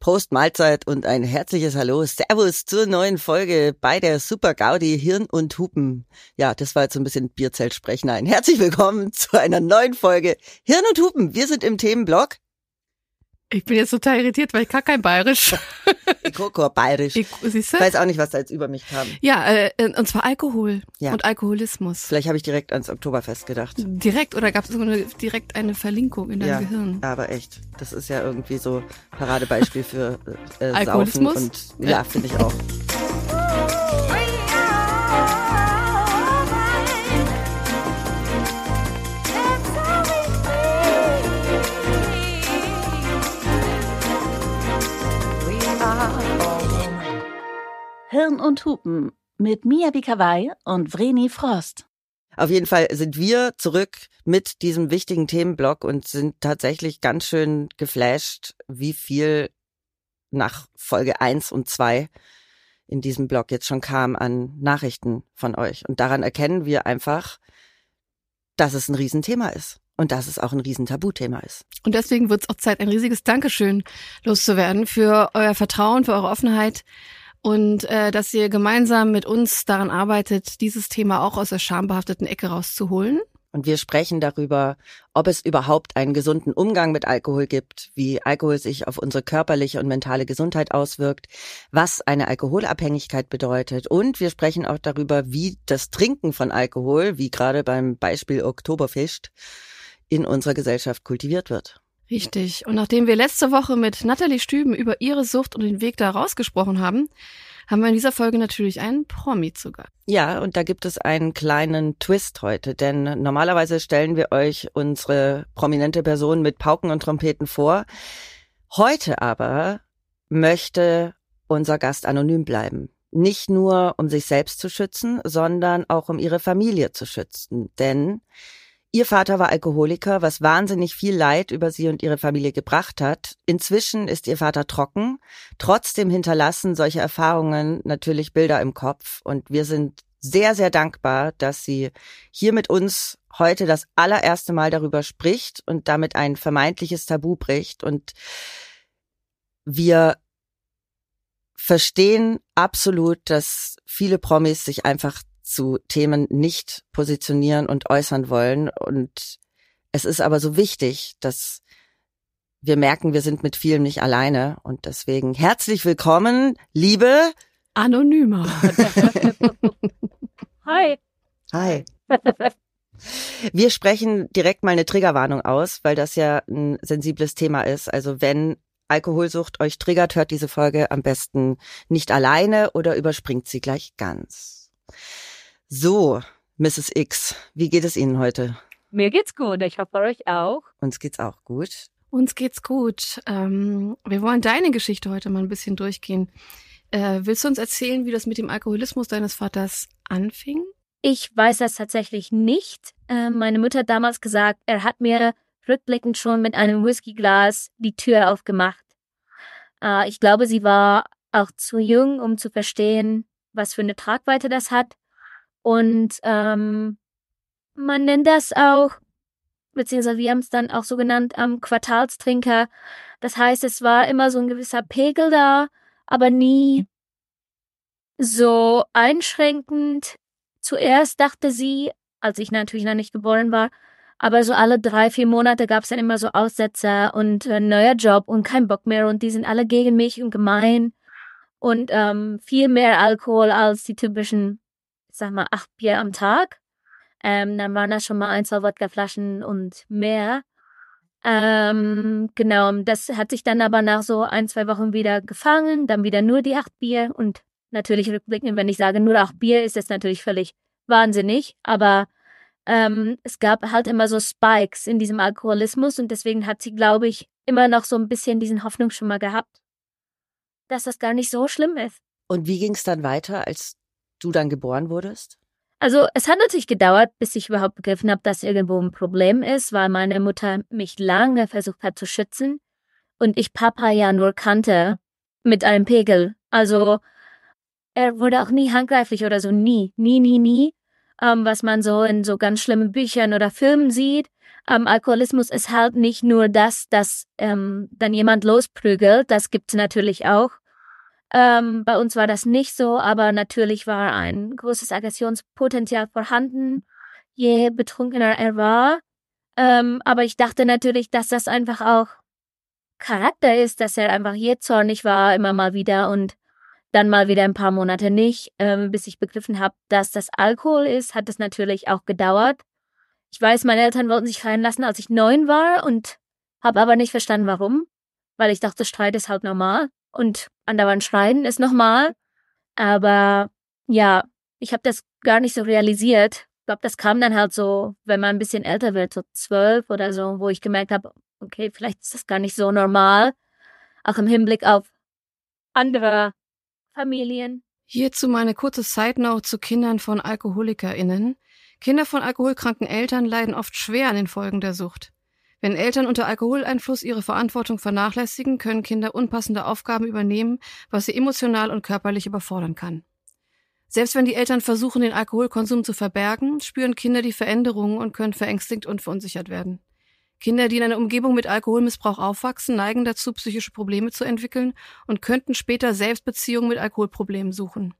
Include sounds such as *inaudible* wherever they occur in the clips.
Prost Mahlzeit und ein herzliches Hallo, Servus zur neuen Folge bei der Super Gaudi Hirn und Hupen. Ja, das war jetzt so ein bisschen Bierzeltsprechen. herzlich willkommen zu einer neuen Folge Hirn und Hupen. Wir sind im Themenblock ich bin jetzt total irritiert, weil ich kann kein Bayerisch. *laughs* Ich gucke Bayerisch. Ich siehst du? weiß auch nicht, was da jetzt über mich kam. Ja, äh, und zwar Alkohol ja. und Alkoholismus. Vielleicht habe ich direkt ans Oktoberfest gedacht. Direkt oder gab es direkt eine Verlinkung in deinem ja, Gehirn? Ja, aber echt. Das ist ja irgendwie so Paradebeispiel für äh, Alkoholismus. Saufen und ja, ja. finde ich auch. Hirn und Hupen mit Mia Bikawai und Vreni Frost. Auf jeden Fall sind wir zurück mit diesem wichtigen Themenblock und sind tatsächlich ganz schön geflasht, wie viel nach Folge eins und zwei in diesem Blog jetzt schon kam an Nachrichten von euch. Und daran erkennen wir einfach, dass es ein Riesenthema ist. Und dass es auch ein Riesentabuthema ist. Und deswegen wird es auch Zeit, ein riesiges Dankeschön loszuwerden für euer Vertrauen, für eure Offenheit und äh, dass ihr gemeinsam mit uns daran arbeitet, dieses Thema auch aus der schambehafteten Ecke rauszuholen. Und wir sprechen darüber, ob es überhaupt einen gesunden Umgang mit Alkohol gibt, wie Alkohol sich auf unsere körperliche und mentale Gesundheit auswirkt, was eine Alkoholabhängigkeit bedeutet. Und wir sprechen auch darüber, wie das Trinken von Alkohol, wie gerade beim Beispiel Oktoberfest, in unserer Gesellschaft kultiviert wird. Richtig. Und nachdem wir letzte Woche mit Nathalie Stüben über ihre Sucht und den Weg da rausgesprochen haben, haben wir in dieser Folge natürlich einen Promi zu Gast. Ja, und da gibt es einen kleinen Twist heute, denn normalerweise stellen wir euch unsere prominente Person mit Pauken und Trompeten vor. Heute aber möchte unser Gast anonym bleiben. Nicht nur, um sich selbst zu schützen, sondern auch um ihre Familie zu schützen. Denn Ihr Vater war Alkoholiker, was wahnsinnig viel Leid über sie und ihre Familie gebracht hat. Inzwischen ist ihr Vater trocken. Trotzdem hinterlassen solche Erfahrungen natürlich Bilder im Kopf. Und wir sind sehr, sehr dankbar, dass sie hier mit uns heute das allererste Mal darüber spricht und damit ein vermeintliches Tabu bricht. Und wir verstehen absolut, dass viele Promis sich einfach zu Themen nicht positionieren und äußern wollen. Und es ist aber so wichtig, dass wir merken, wir sind mit vielem nicht alleine. Und deswegen herzlich willkommen, liebe Anonymer. *laughs* Hi. Hi. Wir sprechen direkt mal eine Triggerwarnung aus, weil das ja ein sensibles Thema ist. Also wenn Alkoholsucht euch triggert, hört diese Folge am besten nicht alleine oder überspringt sie gleich ganz. So, Mrs. X, wie geht es Ihnen heute? Mir geht's gut, ich hoffe euch auch. Uns geht's auch gut. Uns geht's gut. Ähm, wir wollen deine Geschichte heute mal ein bisschen durchgehen. Äh, willst du uns erzählen, wie das mit dem Alkoholismus deines Vaters anfing? Ich weiß das tatsächlich nicht. Äh, meine Mutter hat damals gesagt, er hat mir rückblickend schon mit einem Whiskyglas die Tür aufgemacht. Äh, ich glaube, sie war auch zu jung, um zu verstehen, was für eine Tragweite das hat. Und ähm, man nennt das auch, beziehungsweise wir haben es dann auch so genannt, ähm, Quartalstrinker. Das heißt, es war immer so ein gewisser Pegel da, aber nie so einschränkend. Zuerst dachte sie, als ich natürlich noch nicht geboren war, aber so alle drei, vier Monate gab es dann immer so Aussetzer und äh, neuer Job und kein Bock mehr und die sind alle gegen mich und gemein und ähm, viel mehr Alkohol als die typischen sag mal, acht Bier am Tag. Ähm, dann waren das schon mal ein, zwei Wodkaflaschen und mehr. Ähm, genau, das hat sich dann aber nach so ein, zwei Wochen wieder gefangen, dann wieder nur die acht Bier und natürlich rückblickend, wenn ich sage nur acht Bier, ist das natürlich völlig wahnsinnig, aber ähm, es gab halt immer so Spikes in diesem Alkoholismus und deswegen hat sie, glaube ich, immer noch so ein bisschen diesen Hoffnung schon mal gehabt, dass das gar nicht so schlimm ist. Und wie ging es dann weiter, als du dann geboren wurdest? Also es hat natürlich gedauert, bis ich überhaupt begriffen habe, dass irgendwo ein Problem ist, weil meine Mutter mich lange versucht hat zu schützen und ich Papa ja nur kannte mit einem Pegel. Also er wurde auch nie handgreiflich oder so, nie, nie, nie, nie. ähm, was man so in so ganz schlimmen Büchern oder Filmen sieht. Ähm, Alkoholismus ist halt nicht nur das, dass ähm, dann jemand losprügelt, das gibt's natürlich auch. Ähm, bei uns war das nicht so, aber natürlich war ein großes Aggressionspotenzial vorhanden, je betrunkener er war. Ähm, aber ich dachte natürlich, dass das einfach auch Charakter ist, dass er einfach je zornig war, immer mal wieder und dann mal wieder ein paar Monate nicht. Ähm, bis ich begriffen habe, dass das Alkohol ist, hat es natürlich auch gedauert. Ich weiß, meine Eltern wollten sich fallen lassen, als ich neun war und habe aber nicht verstanden, warum. Weil ich dachte, Streit ist halt normal und andauernd schreien ist normal. Aber ja, ich habe das gar nicht so realisiert. Ich glaube, das kam dann halt so, wenn man ein bisschen älter wird, so zwölf oder so, wo ich gemerkt habe, okay, vielleicht ist das gar nicht so normal. Auch im Hinblick auf andere Familien. Hierzu meine kurze Side Note zu Kindern von AlkoholikerInnen. Kinder von alkoholkranken Eltern leiden oft schwer an den Folgen der Sucht. Wenn Eltern unter Alkoholeinfluss ihre Verantwortung vernachlässigen, können Kinder unpassende Aufgaben übernehmen, was sie emotional und körperlich überfordern kann. Selbst wenn die Eltern versuchen, den Alkoholkonsum zu verbergen, spüren Kinder die Veränderungen und können verängstigt und verunsichert werden. Kinder, die in einer Umgebung mit Alkoholmissbrauch aufwachsen, neigen dazu, psychische Probleme zu entwickeln und könnten später selbst Beziehungen mit Alkoholproblemen suchen.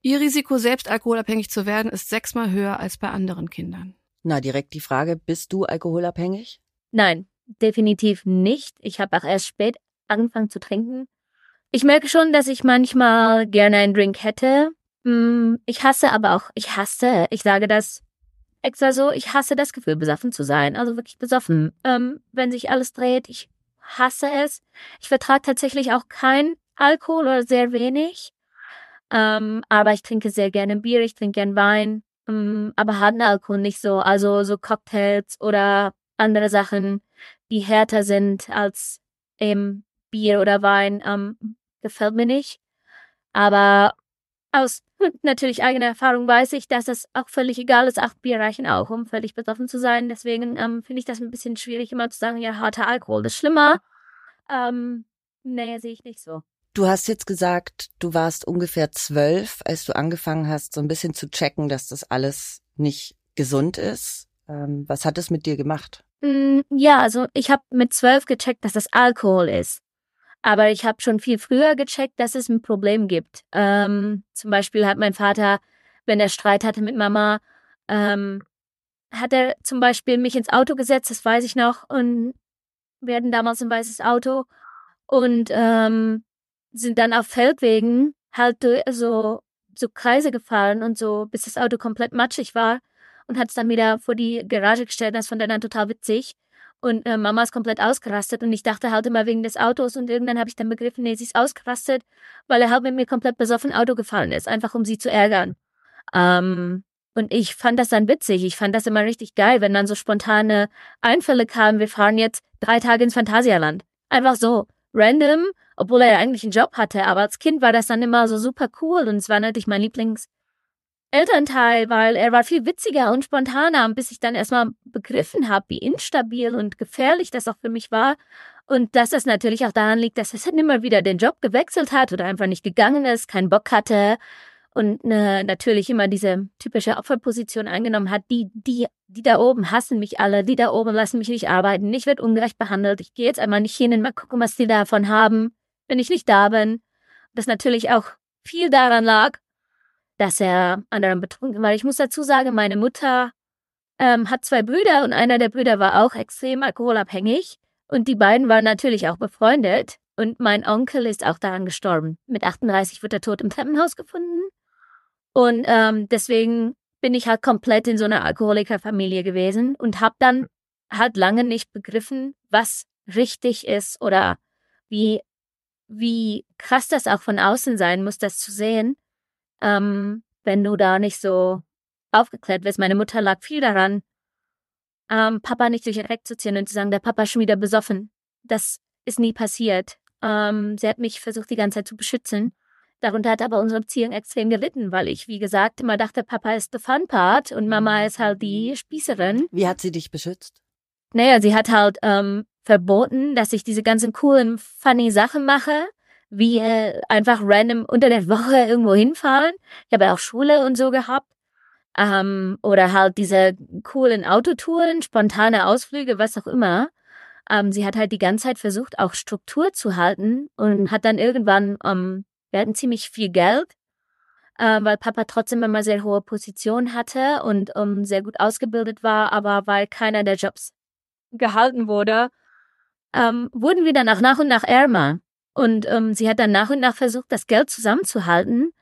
Ihr Risiko, selbst alkoholabhängig zu werden, ist sechsmal höher als bei anderen Kindern. Na, direkt die Frage, bist du alkoholabhängig? Nein, definitiv nicht. Ich habe auch erst spät angefangen zu trinken. Ich merke schon, dass ich manchmal gerne einen Drink hätte. Hm, ich hasse aber auch, ich hasse, ich sage das extra so, ich hasse das Gefühl, besoffen zu sein. Also wirklich besoffen. Ähm, wenn sich alles dreht, ich hasse es. Ich vertrage tatsächlich auch kein Alkohol oder sehr wenig. Ähm, aber ich trinke sehr gerne Bier, ich trinke gern Wein. Ähm, aber harten Alkohol nicht so. Also so Cocktails oder andere Sachen, die härter sind als eben Bier oder Wein, ähm, gefällt mir nicht. Aber aus *laughs* natürlich eigener Erfahrung weiß ich, dass es auch völlig egal ist. Acht Bier reichen auch, um völlig betroffen zu sein. Deswegen ähm, finde ich das ein bisschen schwierig, immer zu sagen, ja, harter Alkohol ist schlimmer. Ähm, nee, sehe ich nicht so. Du hast jetzt gesagt, du warst ungefähr zwölf, als du angefangen hast, so ein bisschen zu checken, dass das alles nicht gesund ist. Ähm, was hat es mit dir gemacht? Mm, ja, also ich habe mit zwölf gecheckt, dass das Alkohol ist. Aber ich habe schon viel früher gecheckt, dass es ein Problem gibt. Ähm, zum Beispiel hat mein Vater, wenn er Streit hatte mit Mama, ähm, hat er zum Beispiel mich ins Auto gesetzt, das weiß ich noch, und wir hatten damals ein weißes Auto und ähm, sind dann auf Feldwegen halt so, so Kreise gefahren und so, bis das Auto komplett matschig war und hat es dann wieder vor die Garage gestellt. Das fand er dann total witzig. Und äh, Mama ist komplett ausgerastet und ich dachte halt immer wegen des Autos und irgendwann habe ich dann begriffen, nee, sie ist ausgerastet, weil er halt mit mir komplett besoffen Auto gefahren ist, einfach um sie zu ärgern. Ähm, und ich fand das dann witzig. Ich fand das immer richtig geil, wenn dann so spontane Einfälle kamen. Wir fahren jetzt drei Tage ins Phantasialand. Einfach so, random, obwohl er ja eigentlich einen Job hatte. Aber als Kind war das dann immer so super cool und es war natürlich mein Lieblings, Elternteil, weil er war viel witziger und spontaner, bis ich dann erstmal begriffen habe, wie instabil und gefährlich das auch für mich war. Und dass das natürlich auch daran liegt, dass er immer wieder den Job gewechselt hat oder einfach nicht gegangen ist, keinen Bock hatte und äh, natürlich immer diese typische Opferposition eingenommen hat. Die, die, die da oben hassen mich alle, die da oben lassen mich nicht arbeiten, ich werde ungerecht behandelt, ich gehe jetzt einmal nicht hin und mal gucken, was die davon haben, wenn ich nicht da bin. Das natürlich auch viel daran lag, dass er anderen betrunken war. Ich muss dazu sagen, meine Mutter ähm, hat zwei Brüder und einer der Brüder war auch extrem alkoholabhängig. Und die beiden waren natürlich auch befreundet. Und mein Onkel ist auch daran gestorben. Mit 38 wird er tot im Treppenhaus gefunden. Und ähm, deswegen bin ich halt komplett in so einer Alkoholikerfamilie gewesen und habe dann halt lange nicht begriffen, was richtig ist oder wie, wie krass das auch von außen sein muss, das zu sehen ähm, wenn du da nicht so aufgeklärt wirst. Meine Mutter lag viel daran, ähm, Papa nicht durch den Reck zu ziehen und zu sagen, der Papa ist schon wieder besoffen. Das ist nie passiert. Ähm, sie hat mich versucht, die ganze Zeit zu beschützen. Darunter hat aber unsere Beziehung extrem gelitten, weil ich, wie gesagt, immer dachte, Papa ist der Fun Part und Mama ist halt die Spießerin. Wie hat sie dich beschützt? Naja, sie hat halt ähm, verboten, dass ich diese ganzen coolen, funny Sachen mache wie äh, einfach random unter der Woche irgendwo hinfahren. Ich habe auch Schule und so gehabt. ähm, oder halt diese coolen Autotouren, spontane Ausflüge, was auch immer. Ähm, sie hat halt die ganze Zeit versucht, auch Struktur zu halten und hat dann irgendwann, ähm, wir hatten ziemlich viel Geld, äh, weil Papa trotzdem immer sehr hohe Position hatte und um, sehr gut ausgebildet war, aber weil keiner der Jobs gehalten wurde, ähm, wurden wir dann auch nach und nach ärmer. Und ähm, sie hat dann nach und nach versucht, das Geld zusammenzuhalten.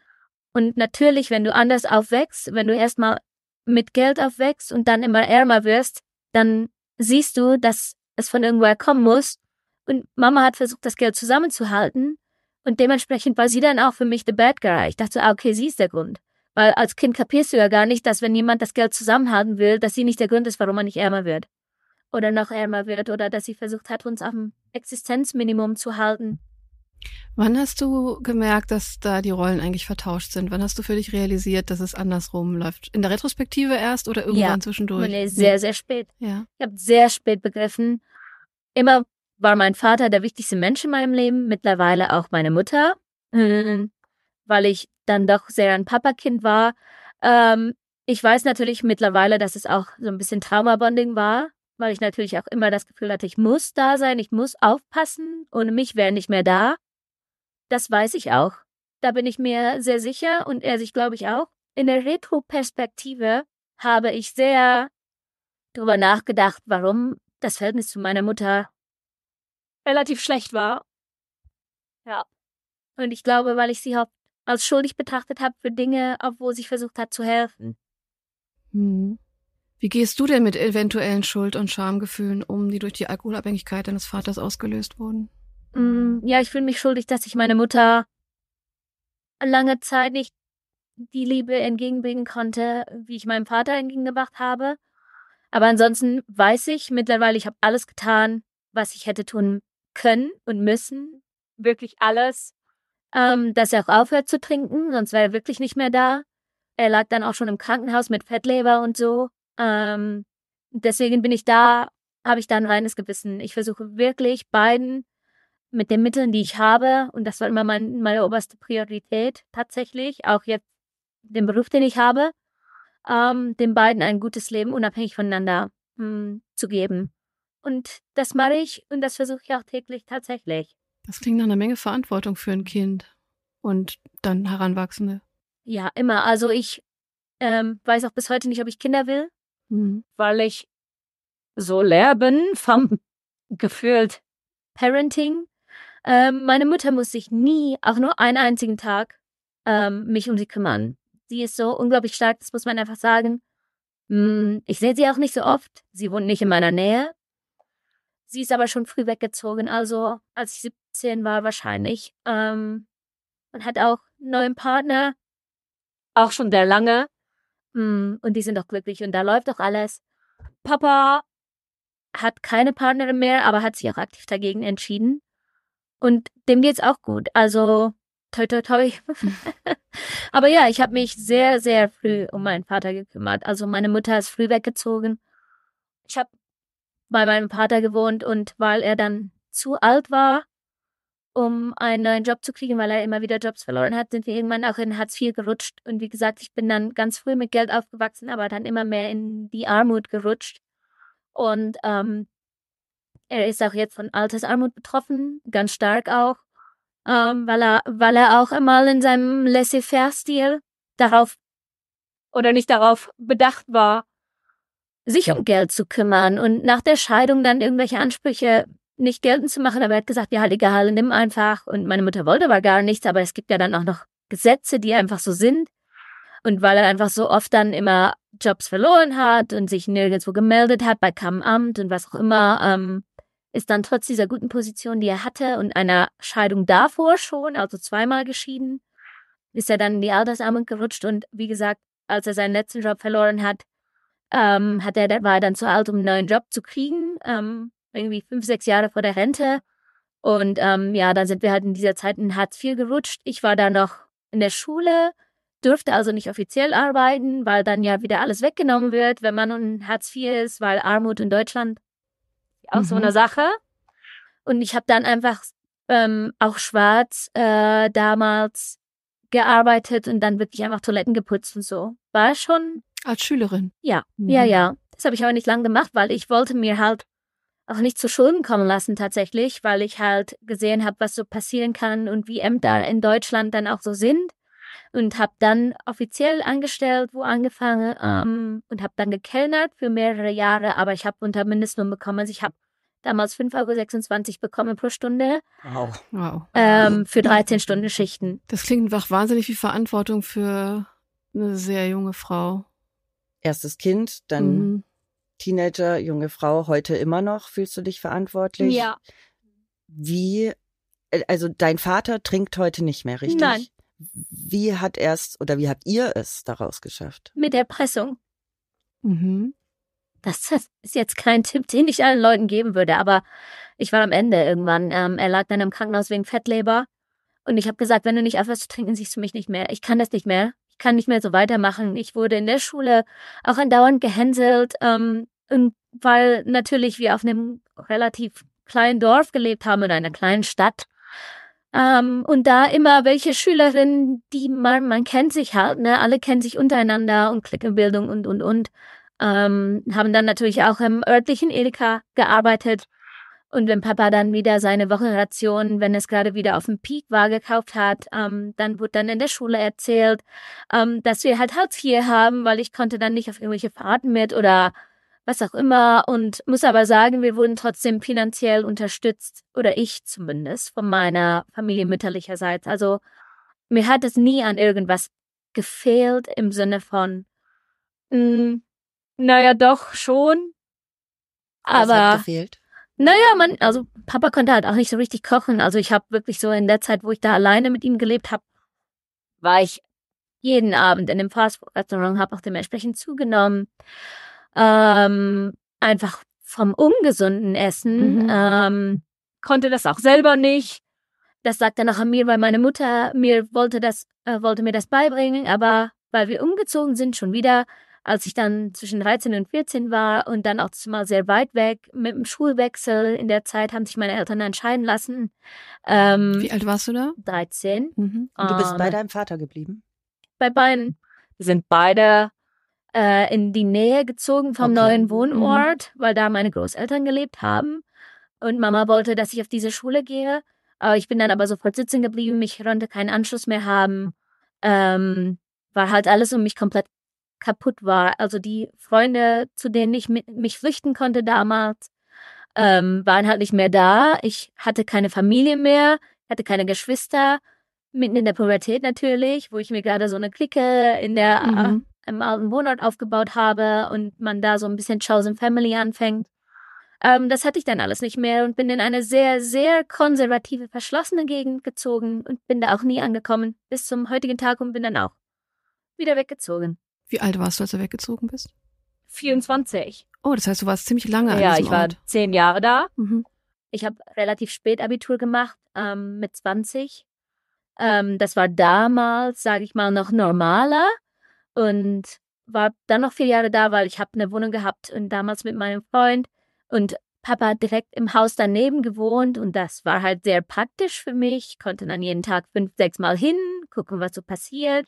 Und natürlich, wenn du anders aufwächst, wenn du erstmal mit Geld aufwächst und dann immer ärmer wirst, dann siehst du, dass es von irgendwoher kommen muss. Und Mama hat versucht, das Geld zusammenzuhalten. Und dementsprechend war sie dann auch für mich the bad guy. Ich dachte, ah, okay, sie ist der Grund. Weil als Kind kapierst du ja gar nicht, dass wenn jemand das Geld zusammenhalten will, dass sie nicht der Grund ist, warum man nicht ärmer wird. Oder noch ärmer wird. Oder dass sie versucht hat, uns auf dem Existenzminimum zu halten. Wann hast du gemerkt, dass da die Rollen eigentlich vertauscht sind? Wann hast du für dich realisiert, dass es andersrum läuft? In der Retrospektive erst oder irgendwann ja, zwischendurch? Nee, sehr, sehr spät. Ja. Ich habe sehr spät begriffen. Immer war mein Vater der wichtigste Mensch in meinem Leben, mittlerweile auch meine Mutter, *laughs* weil ich dann doch sehr ein Papakind war. Ähm, ich weiß natürlich mittlerweile, dass es auch so ein bisschen Traumabonding war, weil ich natürlich auch immer das Gefühl hatte, ich muss da sein, ich muss aufpassen, ohne mich wäre nicht mehr da. Das weiß ich auch. Da bin ich mir sehr sicher und er sich, glaube ich, auch. In der Retro-Perspektive habe ich sehr darüber nachgedacht, warum das Verhältnis zu meiner Mutter relativ schlecht war. Ja. Und ich glaube, weil ich sie auch als schuldig betrachtet habe für Dinge, obwohl sie versucht hat zu helfen. Hm. Wie gehst du denn mit eventuellen Schuld- und Schamgefühlen um, die durch die Alkoholabhängigkeit deines Vaters ausgelöst wurden? Mm, ja, ich fühle mich schuldig, dass ich meine Mutter lange Zeit nicht die Liebe entgegenbringen konnte, wie ich meinem Vater entgegengebracht habe. Aber ansonsten weiß ich mittlerweile, ich habe alles getan, was ich hätte tun können und müssen. Wirklich alles. Ähm, dass er auch aufhört zu trinken, sonst wäre er wirklich nicht mehr da. Er lag dann auch schon im Krankenhaus mit Fettleber und so. Ähm, deswegen bin ich da, habe ich da ein reines Gewissen. Ich versuche wirklich beiden mit den Mitteln, die ich habe, und das war immer mein, meine oberste Priorität tatsächlich, auch jetzt den Beruf, den ich habe, ähm, den beiden ein gutes Leben unabhängig voneinander mh, hm, zu geben. Und das mache ich und das versuche ich auch täglich tatsächlich. Das klingt nach einer Menge Verantwortung für ein Kind und dann Heranwachsende. Ja, immer. Also ich ähm, weiß auch bis heute nicht, ob ich Kinder will, mhm. weil ich so leer bin vom *laughs* gefühlt Parenting. Ähm, meine Mutter muss sich nie, auch nur einen einzigen Tag, ähm, mich um sie kümmern. Sie ist so unglaublich stark, das muss man einfach sagen. Hm, ich sehe sie auch nicht so oft. Sie wohnt nicht in meiner Nähe. Sie ist aber schon früh weggezogen, also als ich 17 war wahrscheinlich. Ähm, und hat auch einen neuen Partner, auch schon sehr lange. Mm, und die sind doch glücklich und da läuft doch alles. Papa hat keine Partnerin mehr, aber hat sich auch aktiv dagegen entschieden. Und dem geht's auch gut. Also toi toi toi. *laughs* *laughs* aber ja, ich habe mich sehr, sehr früh um meinen Vater gekümmert. Also meine Mutter ist früh weggezogen. Ich habe bei meinem Vater gewohnt und weil er dann zu alt war, um einen neuen Job zu kriegen, weil er immer wieder Jobs verloren hat, sind wir irgendwann auch in Hartz IV gerutscht. Und wie gesagt, ich bin dann ganz früh mit Geld aufgewachsen, aber dann immer mehr in die Armut gerutscht. Und ähm, er ist auch jetzt von Altersarmut betroffen, ganz stark auch, ähm, weil er, weil er auch einmal in seinem Laissez-faire-Stil darauf oder nicht darauf bedacht war, sich um Geld zu kümmern und nach der Scheidung dann irgendwelche Ansprüche nicht geltend zu machen. Aber er hat gesagt, ja, halt egal, nimm einfach. Und meine Mutter wollte aber gar nichts, aber es gibt ja dann auch noch Gesetze, die einfach so sind. Und weil er einfach so oft dann immer Jobs verloren hat und sich nirgendwo gemeldet hat bei keinem Amt und was auch immer, ähm, ist dann trotz dieser guten Position, die er hatte und einer Scheidung davor schon, also zweimal geschieden, ist er dann in die Altersarmut gerutscht und wie gesagt, als er seinen letzten Job verloren hat, ähm, hat er, war er dann zu alt, um einen neuen Job zu kriegen, ähm, irgendwie fünf, sechs Jahre vor der Rente. Und ähm, ja, dann sind wir halt in dieser Zeit in Hartz IV gerutscht. Ich war da noch in der Schule, durfte also nicht offiziell arbeiten, weil dann ja wieder alles weggenommen wird, wenn man in Hartz IV ist, weil Armut in Deutschland auch mhm. so eine Sache. Und ich habe dann einfach ähm, auch schwarz äh, damals gearbeitet und dann wirklich einfach Toiletten geputzt und so. War schon Als Schülerin? Ja, Mhm. ja, ja. Das habe ich aber nicht lange gemacht, weil ich wollte mir halt auch nicht zu Schulden kommen lassen tatsächlich, weil ich halt gesehen habe, was so passieren kann und wie Ämter in Deutschland dann auch so sind. Und habe dann offiziell angestellt, wo angefangen ähm, und habe dann gekellnert für mehrere Jahre, aber ich habe unter Mindestlohn bekommen. Also ich habe damals 5,26 Euro bekommen pro Stunde Wow. Wow. ähm, für 13 Stunden Schichten. Das klingt nach wahnsinnig viel Verantwortung für eine sehr junge Frau. Erstes Kind, dann Mhm. Teenager, junge Frau, heute immer noch. Fühlst du dich verantwortlich? Ja, Wie, äh, also dein Vater trinkt heute nicht mehr, richtig? Nein. Wie hat er es oder wie habt ihr es daraus geschafft? mit Erpressung. Mhm. Das ist jetzt kein Tipp, den ich allen Leuten geben würde, aber ich war am Ende irgendwann. Ähm, er lag dann im Krankenhaus wegen Fettleber. Und ich habe gesagt, wenn du nicht aufhörst zu trinken, siehst du mich nicht mehr. Ich kann das nicht mehr. Ich kann nicht mehr so weitermachen. Ich wurde in der Schule auch andauernd gehänselt, ähm, und weil natürlich wir auf einem relativ kleinen Dorf gelebt haben oder einer kleinen Stadt. Ähm, und da immer welche Schülerinnen, die man, man kennt sich halt, ne, alle kennen sich untereinander und Klickenbildung und, und, und. Ähm, haben dann natürlich auch im örtlichen Edeka gearbeitet. Und wenn Papa dann wieder seine Wochenration, wenn es gerade wieder auf dem Peak war, gekauft hat, ähm, dann wurde dann in der Schule erzählt, ähm, dass wir halt Hartz IV haben, weil ich konnte dann nicht auf irgendwelche Fahrten mit oder was auch immer. Und muss aber sagen, wir wurden trotzdem finanziell unterstützt, oder ich zumindest, von meiner Familie mütterlicherseits. Also mir hat es nie an irgendwas gefehlt im Sinne von, mh, naja, doch schon. Was hat Aber gefehlt? naja, man, also Papa konnte halt auch nicht so richtig kochen. Also ich habe wirklich so in der Zeit, wo ich da alleine mit ihm gelebt habe, war ich jeden Abend in dem Fastfood-Restaurant, habe auch dementsprechend zugenommen. Ähm, einfach vom ungesunden Essen. Mhm. Ähm, konnte das auch selber nicht. Das sagt dann auch an mir, weil meine Mutter mir wollte das, äh, wollte mir das beibringen, aber weil wir umgezogen sind, schon wieder, als ich dann zwischen 13 und 14 war und dann auch mal sehr weit weg mit dem Schulwechsel. In der Zeit haben sich meine Eltern entscheiden lassen. Ähm, Wie alt warst du da? 13. Mhm. Und du bist Ähm, bei deinem Vater geblieben? bei beiden. Wir sind beide äh, in die Nähe gezogen vom Okay. neuen Wohnort, weil da meine Großeltern gelebt haben. Und Mama wollte, dass ich auf diese Schule gehe. Aber ich bin dann aber sofort sitzen geblieben. Ich konnte keinen Anschluss mehr haben. Ähm, weil halt alles um mich komplett kaputt war. Also die Freunde, zu denen ich mit, mich flüchten konnte damals, ähm, waren halt nicht mehr da. Ich hatte keine Familie mehr, hatte keine Geschwister. Mitten in der Pubertät natürlich, wo ich mir gerade so eine Clique in der Mhm. Im alten Wohnort aufgebaut habe und man da so ein bisschen Chosen Family anfängt. Ähm, das hatte ich dann alles nicht mehr und bin in eine sehr, sehr konservative, verschlossene Gegend gezogen und bin da auch nie angekommen bis zum heutigen Tag und bin dann auch wieder weggezogen. Wie alt warst du, als du weggezogen bist? 24. Oh, das heißt, du warst ziemlich lange an Ja, ich war Ort. zehn Jahre da. Mhm. Ich habe relativ spät Abitur gemacht, ähm, mit 20. Ähm, das war damals, sage ich mal, noch normaler und war dann noch vier Jahre da, weil ich habe eine Wohnung gehabt und damals mit meinem Freund und Papa hat direkt im Haus daneben gewohnt und das war halt sehr praktisch für mich. Ich konnte dann jeden Tag fünf, sechs Mal hin, gucken, was so passiert.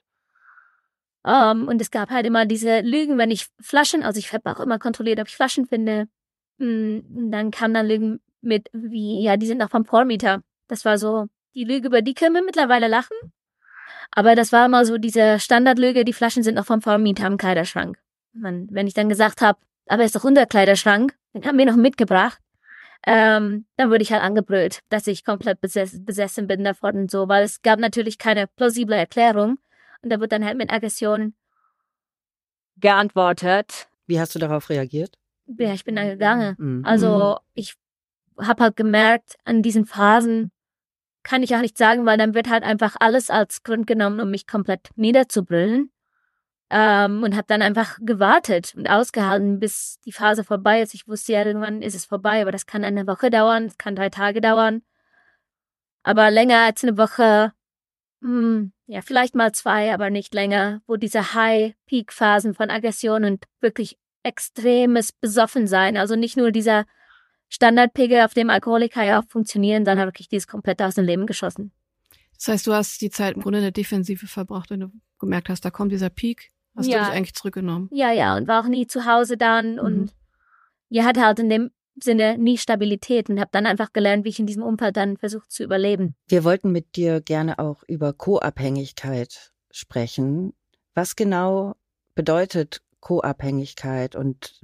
Ähm, und es gab halt immer diese Lügen, wenn ich Flaschen, also ich habe auch immer kontrolliert, ob ich Flaschen finde. Mm, Und dann kam dann Lügen mit, wie, ja, die sind noch vom Vormieter. Das war so die Lüge, über die können wir mittlerweile lachen. Aber das war immer so diese Standardlüge, die Flaschen sind noch vom Vormieter im Kleiderschrank. Man, wenn ich dann gesagt habe, aber ist doch unser Kleiderschrank, den haben wir noch mitgebracht, ähm, dann wurde ich halt angebrüllt, dass ich komplett besess besessen bin davon und so, weil es gab natürlich keine plausible Erklärung. Und da wird dann halt mit Aggression geantwortet. Wie hast du darauf reagiert? Ja, ich bin dann gegangen. Mhm. Also ich habe halt gemerkt, an diesen Phasen kann ich auch nicht sagen, weil dann wird halt einfach alles als Grund genommen, um mich komplett niederzubrüllen. Ähm, und habe dann einfach gewartet und ausgehalten, bis die Phase vorbei ist. Ich wusste ja, irgendwann ist es vorbei, aber das kann eine Woche dauern, es kann drei Tage dauern. Aber länger als eine Woche, hm, ja, vielleicht mal zwei, aber nicht länger, wo diese High-Peak-Phasen von Aggression und wirklich extremes Besoffensein, also nicht nur dieser Standardpegel, auf dem Alkoholiker ja auch funktionieren, sondern wirklich dieses komplett aus dem Leben geschossen. Das heißt, du hast die Zeit im Grunde in der Defensive verbracht, wenn du gemerkt hast, da kommt dieser Peak. Hast Ja. du dich eigentlich zurückgenommen? Ja, ja, und war auch nie zu Hause dann Mhm. und ja, hatte halt in dem Sinne nie Stabilität und habe dann einfach gelernt, wie ich in diesem Umfeld dann versucht zu überleben. Wir wollten mit dir gerne auch über Co-Abhängigkeit sprechen. Was genau bedeutet Co-Abhängigkeit und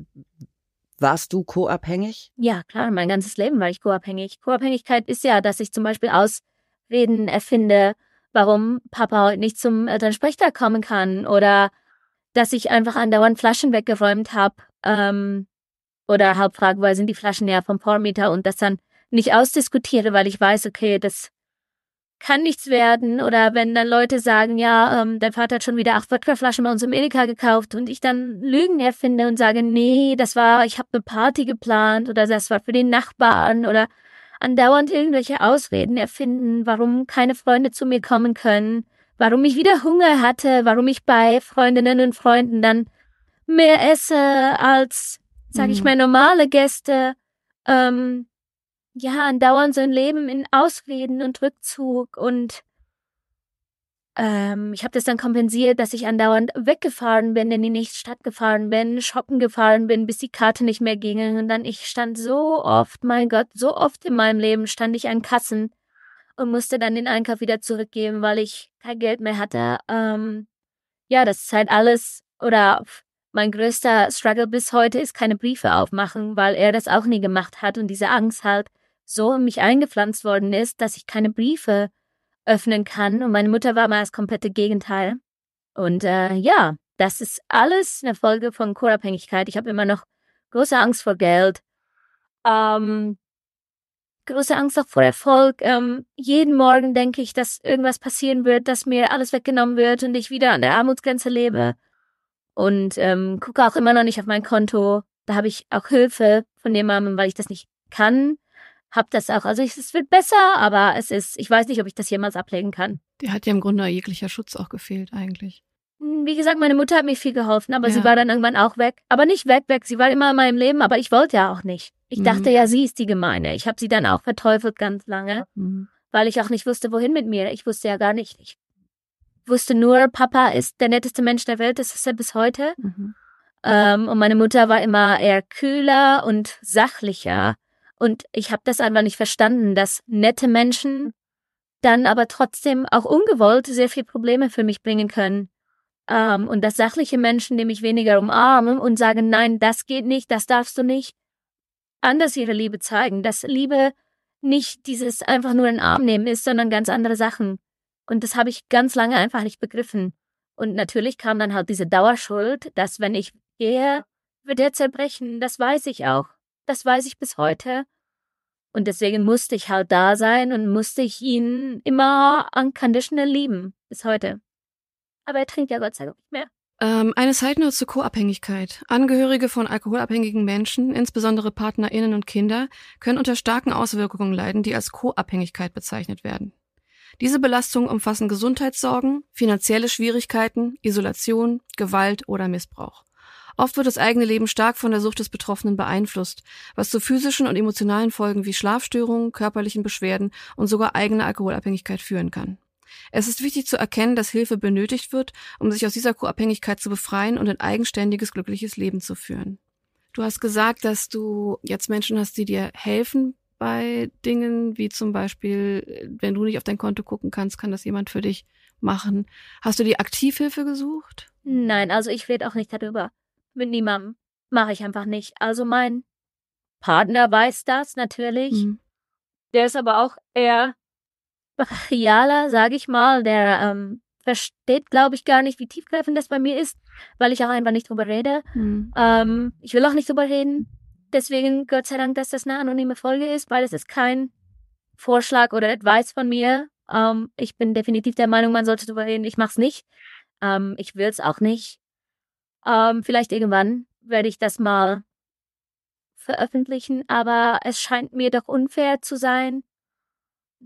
warst du co-abhängig? Ja, klar, mein ganzes Leben war ich co-abhängig. Co-Abhängigkeit ist ja, dass ich zum Beispiel Ausreden erfinde, warum Papa heute nicht zum Elternsprechtag kommen kann oder dass ich einfach andauernd Flaschen weggeräumt habe ähm, oder halb frage, weil sind die Flaschen ja vom Vormieter und das dann nicht ausdiskutiere, weil ich weiß, okay, das kann nichts werden oder wenn dann Leute sagen, ja, ähm, dein Vater hat schon wieder acht Wodkaflaschen bei uns im Edeka gekauft und ich dann Lügen erfinde und sage, nee, das war, ich habe eine Party geplant oder das war für den Nachbarn oder andauernd irgendwelche Ausreden erfinden, warum keine Freunde zu mir kommen können, warum ich wieder Hunger hatte, warum ich bei Freundinnen und Freunden dann mehr esse als, sag ich Mhm. mal, normale Gäste. Ähm, ja, andauernd so ein Leben in Ausreden und Rückzug und ähm, ich habe das dann kompensiert, dass ich andauernd weggefahren bin, in die nächste Stadt gefahren bin, shoppen gefahren bin, bis die Karte nicht mehr ging. Und dann ich stand so oft, mein Gott, so oft in meinem Leben stand ich an Kassen und musste dann den Einkauf wieder zurückgeben, weil ich kein Geld mehr hatte. Ähm, ja, das ist halt alles oder mein größter Struggle bis heute ist keine Briefe aufmachen, weil er das auch nie gemacht hat und diese Angst halt so in mich eingepflanzt worden ist, dass ich keine Briefe öffnen kann. Und meine Mutter war mal das komplette Gegenteil. Und äh, ja, das ist alles eine Folge von Co-Abhängigkeit. Ich habe immer noch große Angst vor Geld. Ähm, große Angst auch vor Erfolg. Ähm, jeden Morgen denke ich, dass irgendwas passieren wird, dass mir alles weggenommen wird und ich wieder an der Armutsgrenze lebe. Und ähm, gucke auch immer noch nicht auf mein Konto. Da habe ich auch Hilfe von jemandem, weil ich das nicht kann. Hab das auch. Also ich, es wird besser, aber es ist, ich weiß nicht, ob ich das jemals ablegen kann. Dir hat ja im Grunde jeglicher Schutz auch gefehlt eigentlich. Hm, Wie gesagt, meine Mutter hat mir viel geholfen, aber Ja. sie war dann irgendwann auch weg. Aber nicht weg, weg. Sie war immer in meinem Leben, aber ich wollte ja auch nicht. Ich Mhm. dachte ja, sie ist die Gemeine. Ich habe sie dann auch verteufelt ganz lange, Mhm. weil ich auch nicht wusste, wohin mit mir. Ich wusste ja gar nicht. Ich wusste nur, Papa ist der netteste Mensch der Welt. Das ist er bis heute. Mhm. Ähm, und meine Mutter war immer eher kühler und sachlicher. Und ich habe das einfach nicht verstanden, dass nette Menschen dann aber trotzdem auch ungewollt sehr viel Probleme für mich bringen können. Ähm, und dass sachliche Menschen, die mich weniger umarmen und sagen, nein, das geht nicht, das darfst du nicht, anders ihre Liebe zeigen. Dass Liebe nicht dieses einfach nur in den Arm nehmen ist, sondern ganz andere Sachen. Und das habe ich ganz lange einfach nicht begriffen. Und natürlich kam dann halt diese Dauerschuld, dass wenn ich gehe, wird er zerbrechen. Das weiß ich auch. Das weiß ich bis heute. Und deswegen musste ich halt da sein und musste ich ihn immer unconditional lieben. Bis heute. Aber er trinkt ja Gott sei Dank nicht mehr. Ähm, eine Side Note zur Co-Abhängigkeit. Angehörige von alkoholabhängigen Menschen, insbesondere PartnerInnen und Kinder, können unter starken Auswirkungen leiden, die als Co-Abhängigkeit bezeichnet werden. Diese Belastungen umfassen Gesundheitssorgen, finanzielle Schwierigkeiten, Isolation, Gewalt oder Missbrauch. Oft wird das eigene Leben stark von der Sucht des Betroffenen beeinflusst, was zu physischen und emotionalen Folgen wie Schlafstörungen, körperlichen Beschwerden und sogar eigener Alkoholabhängigkeit führen kann. Es ist wichtig zu erkennen, dass Hilfe benötigt wird, um sich aus dieser Co-Abhängigkeit zu befreien und ein eigenständiges, glückliches Leben zu führen. Du hast gesagt, dass du jetzt Menschen hast, die dir helfen bei Dingen, wie zum Beispiel, wenn du nicht auf dein Konto gucken kannst, kann das jemand für dich machen. Hast du die Aktivhilfe gesucht? Nein, also ich rede auch nicht darüber. Mit niemandem. Mache ich einfach nicht. Also mein Partner weiß das natürlich. Mhm. Der ist aber auch eher brachialer, sage ich mal. Der ähm, versteht, glaube ich, gar nicht, wie tiefgreifend das bei mir ist, weil ich auch einfach nicht drüber rede. Mhm. Ähm, ich will auch nicht drüber reden. Deswegen Gott sei Dank, dass das eine anonyme Folge ist, weil es ist kein Vorschlag oder Advice von mir. Ähm, ich bin definitiv der Meinung, man sollte drüber reden. Ich mach's nicht. Ähm, ich will's auch nicht. Ähm, vielleicht irgendwann werde ich das mal veröffentlichen, aber es scheint mir doch unfair zu sein.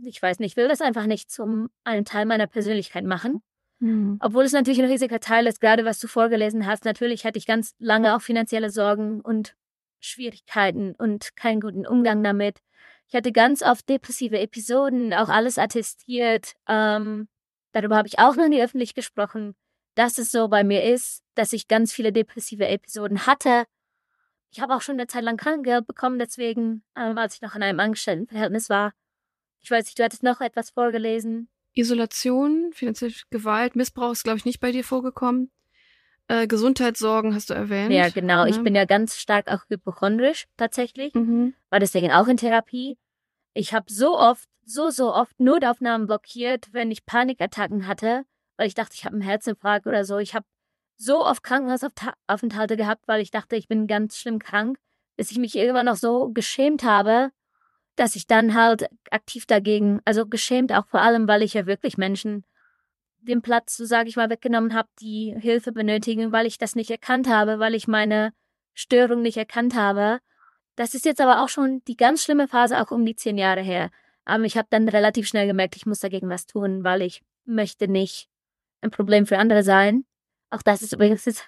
Ich weiß nicht, ich will das einfach nicht zum einen Teil meiner Persönlichkeit machen. Mhm. Obwohl es natürlich ein riesiger Teil ist, gerade was du vorgelesen hast. Natürlich hatte ich ganz lange auch finanzielle Sorgen und Schwierigkeiten und keinen guten Umgang damit. Ich hatte ganz oft depressive Episoden, auch alles attestiert. Ähm, darüber habe ich auch noch nie öffentlich gesprochen. Dass es so bei mir ist, dass ich ganz viele depressive Episoden hatte. Ich habe auch schon eine Zeit lang Krankengeld bekommen, deswegen, ähm, als ich noch in einem Angestelltenverhältnis war. Ich weiß nicht, du hattest noch etwas vorgelesen. Isolation, finanzielle Gewalt, Missbrauch ist, glaube ich, nicht bei dir vorgekommen. Äh, Gesundheitssorgen hast du erwähnt. Ja, genau. Ne? Ich bin ja ganz stark auch hypochondrisch tatsächlich. Mhm. war deswegen auch in Therapie. Ich habe so oft, so, so oft Notaufnahmen blockiert, wenn ich Panikattacken hatte, weil ich dachte, ich habe einen Herzinfarkt oder so. Ich habe so oft Krankenhausaufenthalte gehabt, weil ich dachte, ich bin ganz schlimm krank, bis ich mich irgendwann noch so geschämt habe, dass ich dann halt aktiv dagegen, also geschämt auch vor allem, weil ich ja wirklich Menschen den Platz, so sage ich mal, weggenommen habe, die Hilfe benötigen, weil ich das nicht erkannt habe, weil ich meine Störung nicht erkannt habe. Das ist jetzt aber auch schon die ganz schlimme Phase, auch um die zehn Jahre her. Aber ich habe dann relativ schnell gemerkt, ich muss dagegen was tun, weil ich möchte nicht ein Problem für andere sein. Auch das ist übrigens jetzt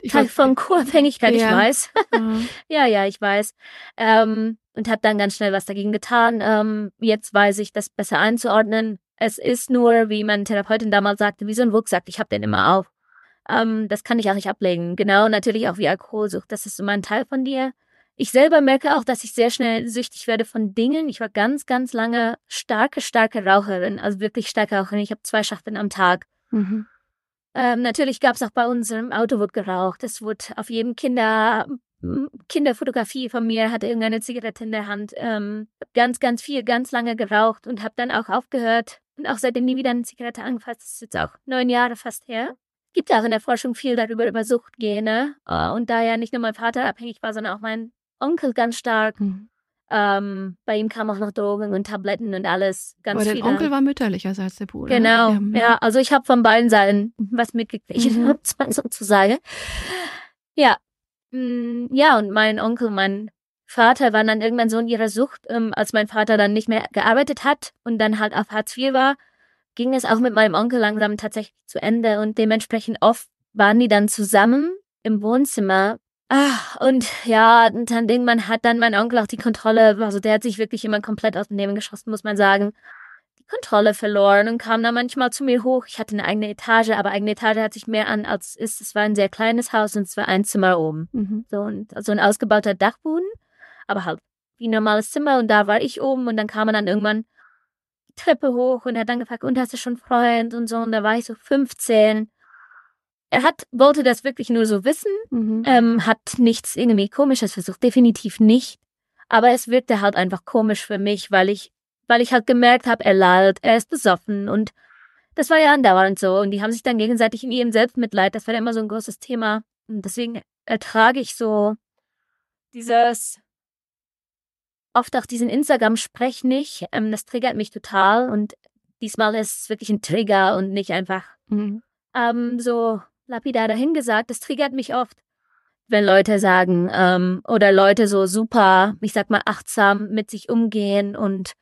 Ich Teil von Co-Abhängigkeit, ich Ja. weiß. Mhm. *laughs* ja, ja, ich weiß. Ähm, und habe dann ganz schnell was dagegen getan. Ähm, jetzt weiß ich, das besser einzuordnen. Es ist nur, wie meine Therapeutin damals sagte, wie so ein Rucksack. Ich habe den immer auf. Ähm, das kann ich auch nicht ablegen. Genau, natürlich auch wie Alkoholsucht. Das ist so mein Teil von dir. Ich selber merke auch, dass ich sehr schnell süchtig werde von Dingen. Ich war ganz, ganz lange starke, starke Raucherin. Also wirklich starke Raucherin. Ich habe zwei Schachteln am Tag. Mhm. Ähm, natürlich gab es auch bei uns im Auto wird geraucht. Es wurde auf jedem Kinder Kinderfotografie von mir hatte irgendeine Zigarette in der Hand. Ähm, ganz, ganz viel, ganz lange geraucht und habe dann auch aufgehört und auch seitdem nie wieder eine Zigarette angefasst. Das ist jetzt auch neun Jahre fast her. Gibt auch in der Forschung viel darüber über Suchtgene Äh, und da ja nicht nur mein Vater abhängig war, sondern auch mein Onkel ganz stark. Mhm. Ähm, bei ihm kamen auch noch Drogen und Tabletten und alles. Ganz Aber dein viele. Onkel war mütterlicherseits der Bruder. Genau, ne? ja, also ich habe von beiden Seiten was mitgekriegt, Mhm. sozusagen. Ja, Mm, ja, und mein Onkel, mein Vater war dann irgendwann so in ihrer Sucht, ähm, als mein Vater dann nicht mehr gearbeitet hat und dann halt auf Hartz IV war, ging es auch mit meinem Onkel langsam tatsächlich zu Ende und dementsprechend oft waren die dann zusammen im Wohnzimmer. Ah, und ja, und dann irgendwann hat dann mein Onkel auch die Kontrolle, also der hat sich wirklich immer komplett aus dem Leben geschossen, muss man sagen. Die Kontrolle verloren und kam dann manchmal zu mir hoch. Ich hatte eine eigene Etage, aber eigene Etage hat sich mehr an als ist. Es war ein sehr kleines Haus und es war ein Zimmer oben. Mhm. So, und, so ein ausgebauter Dachboden, aber halt wie ein normales Zimmer und da war ich oben und dann kam er dann irgendwann die Treppe hoch und er hat dann gefragt, und hast du schon Freund und so und da war ich so 15. Er hat, wollte das wirklich nur so wissen, Mhm. ähm, hat nichts irgendwie komisches versucht, definitiv nicht. Aber es wirkte halt einfach komisch für mich, weil ich, weil ich halt gemerkt habe, er lallt, er ist besoffen und das war ja andauernd so. Und die haben sich dann gegenseitig in ihrem Selbstmitleid, das war ja immer so ein großes Thema. Und deswegen ertrage ich so dieses, oft auch diesen Instagram-Sprech nicht. Ähm, das triggert mich total und diesmal ist es wirklich ein Trigger und nicht einfach Mhm. ähm, so lapidar dahingesagt, das triggert mich oft, wenn Leute sagen, ähm, oder Leute so super, ich sag mal, achtsam mit sich umgehen und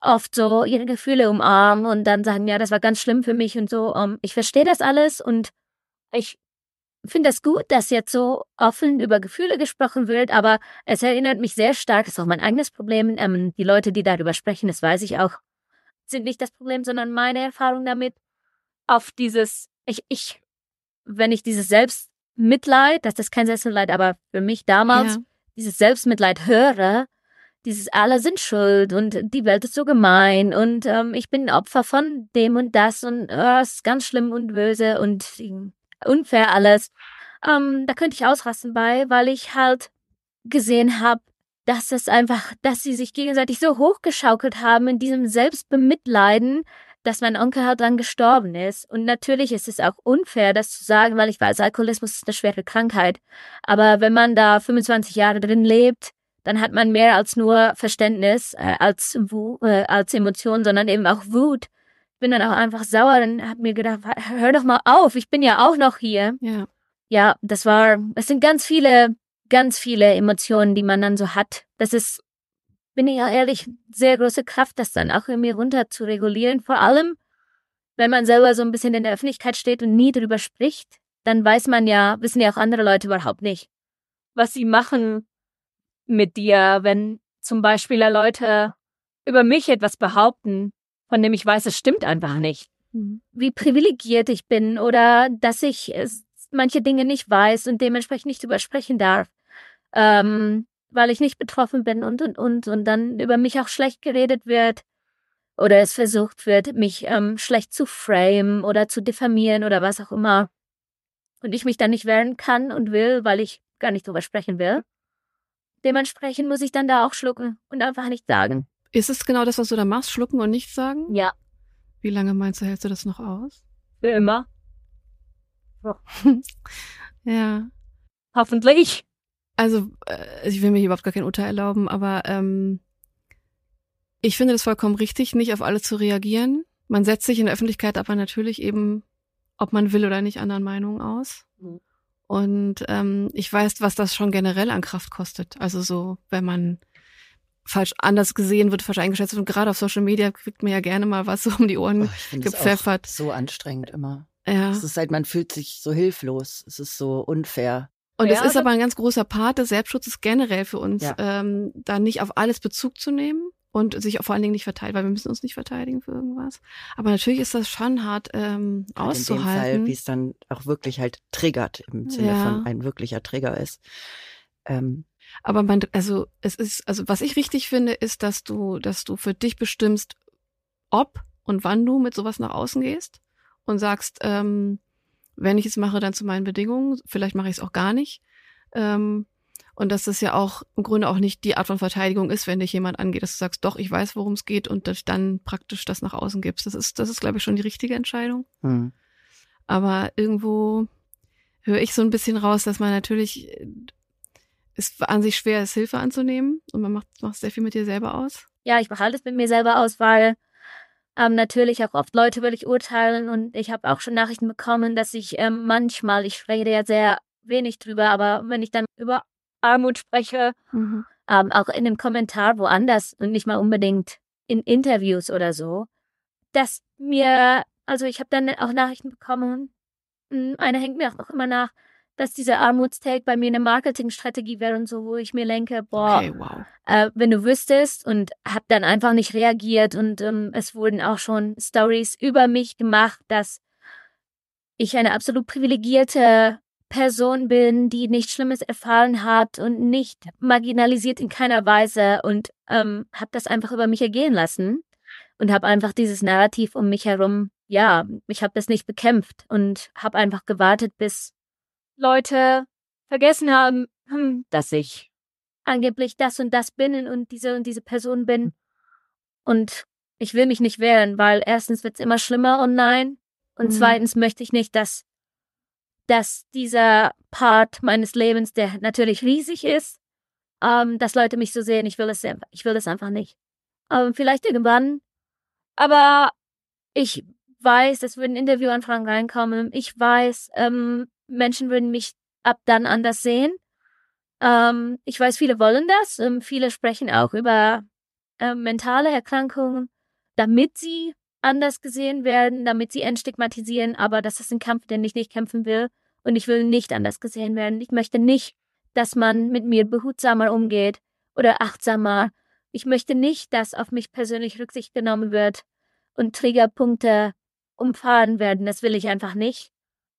oft so ihre Gefühle umarmen und dann sagen, ja, das war ganz schlimm für mich und so. Ähm, ich verstehe das alles und ich finde das gut, dass jetzt so offen über Gefühle gesprochen wird, aber es erinnert mich sehr stark, das ist auch mein eigenes Problem. Ähm, die Leute, die darüber sprechen, das weiß ich auch, sind nicht das Problem, sondern meine Erfahrung damit auf dieses, ich, ich, wenn ich dieses Selbstmitleid, das ist kein Selbstmitleid, aber für mich damals, Ja. dieses Selbstmitleid höre, dieses alle sind schuld und die Welt ist so gemein und ähm, ich bin Opfer von dem und das und äh, es ist ganz schlimm und böse und unfair alles. Ähm, da könnte ich ausrasten bei, weil ich halt gesehen habe, dass es einfach, dass sie sich gegenseitig so hochgeschaukelt haben in diesem Selbstbemitleiden, dass mein Onkel halt dann gestorben ist. Und natürlich ist es auch unfair, das zu sagen, weil ich weiß, Alkoholismus ist eine schwere Krankheit. Aber wenn man da 25 Jahre drin lebt, dann hat man mehr als nur Verständnis, äh, als, äh, als Emotion, sondern eben auch Wut. Ich bin dann auch einfach sauer und hab mir gedacht, hör doch mal auf, ich bin ja auch noch hier. Ja. Ja, das war, es sind ganz viele, ganz viele Emotionen, die man dann so hat. Das ist, bin ich ja ehrlich, sehr große Kraft, das dann auch in mir runter zu regulieren. Vor allem, wenn man selber so ein bisschen in der Öffentlichkeit steht und nie drüber spricht, dann weiß man ja, wissen ja auch andere Leute überhaupt nicht, was sie machen mit dir, wenn zum Beispiel Leute über mich etwas behaupten, von dem ich weiß, es stimmt einfach nicht. Mhm. wie privilegiert ich bin oder dass ich manche Dinge nicht weiß und dementsprechend nicht übersprechen darf, ähm, weil ich nicht betroffen bin und und und und dann über mich auch schlecht geredet wird oder es versucht wird, mich ähm, schlecht zu frame oder zu diffamieren oder was auch immer und ich mich dann nicht wehren kann und will, weil ich gar nicht drüber sprechen will. Dementsprechend muss ich dann da auch schlucken und einfach nicht sagen. Ist es genau das, was du da machst, schlucken und nichts sagen? Ja. Wie lange meinst du, hältst du das noch aus? Für immer. *laughs* ja. Hoffentlich. Also, äh, ich will mir überhaupt gar kein Urteil erlauben, aber ähm, ich finde das vollkommen richtig, nicht auf alles zu reagieren. Man setzt sich in der Öffentlichkeit aber natürlich eben, ob man will oder nicht, anderen Meinungen aus. Mhm. Und ähm, ich weiß, was das schon generell an Kraft kostet. Also so, wenn man falsch anders gesehen wird, falsch eingeschätzt wird. Und gerade auf Social Media kriegt man ja gerne mal was so *laughs* um die Ohren oh, gepfeffert. so anstrengend immer. Ja. Es ist halt, man fühlt sich so hilflos. Es ist so unfair. Und es ist aber ein ganz großer Part des Selbstschutzes generell für uns, ja. ähm, da nicht auf alles Bezug zu nehmen und sich auch vor allen Dingen nicht verteidigen, weil wir müssen uns nicht verteidigen für irgendwas. Aber natürlich ist das schon hart ähm, auszuhalten. In dem Fall, wie es dann auch wirklich halt triggert, im Sinne ja. von ein wirklicher Trigger ist. Ähm, aber man, also es ist, also was ich richtig finde, ist, dass du, dass du für dich bestimmst, ob und wann du mit sowas nach außen gehst und sagst, ähm, wenn ich es mache, dann zu meinen Bedingungen. Vielleicht mache ich es auch gar nicht. Ähm, und dass das ja auch im Grunde auch nicht die Art von Verteidigung ist, wenn dich jemand angeht, dass du sagst, doch, ich weiß, worum es geht und dass dann praktisch das nach außen gibst. Das ist, das ist, glaube ich, schon die richtige Entscheidung. Hm. Aber irgendwo höre ich so ein bisschen raus, dass man natürlich es an sich schwer ist, Hilfe anzunehmen und man macht, macht sehr viel mit dir selber aus. Ja, ich mache alles mit mir selber aus, weil ähm, natürlich auch oft Leute will ich urteilen und ich habe auch schon Nachrichten bekommen, dass ich ähm, manchmal, ich rede ja sehr wenig drüber, aber wenn ich dann über Armut spreche, mhm. ähm, auch in einem Kommentar woanders und nicht mal unbedingt in Interviews oder so, dass mir, also ich habe dann auch Nachrichten bekommen, hm, eine hängt mir auch immer nach, dass dieser Armutstag bei mir eine Marketingstrategie wäre und so, wo ich mir lenke, boah, okay, wow. äh, wenn du wüsstest und hab dann einfach nicht reagiert und ähm, es wurden auch schon Stories über mich gemacht, dass ich eine absolut privilegierte Person bin, die nichts Schlimmes erfahren hat und nicht marginalisiert in keiner Weise und ähm, habe das einfach über mich ergehen lassen und habe einfach dieses Narrativ um mich herum, ja, ich habe das nicht bekämpft und habe einfach gewartet, bis Leute vergessen haben, hm, dass ich angeblich das und das bin und diese und diese Person bin. Und ich will mich nicht wehren, weil erstens wird's immer schlimmer und nein. Und mhm. zweitens möchte ich nicht, dass, dass dieser Part meines Lebens, der natürlich riesig ist, ähm, dass Leute mich so sehen. Ich will es, ich will das einfach nicht. Ähm, vielleicht irgendwann. Aber ich weiß, es würden Interviewanfragen reinkommen. Ich weiß, ähm, Menschen würden mich ab dann anders sehen. Ähm, ich weiß, viele wollen das. Ähm, viele sprechen auch über äh, mentale Erkrankungen, damit sie anders gesehen werden, damit sie entstigmatisieren. Aber das ist ein Kampf, den ich nicht kämpfen will. Und ich will nicht anders gesehen werden. Ich möchte nicht, dass man mit mir behutsamer umgeht oder achtsamer. Ich möchte nicht, dass auf mich persönlich Rücksicht genommen wird und Triggerpunkte umfahren werden. Das will ich einfach nicht.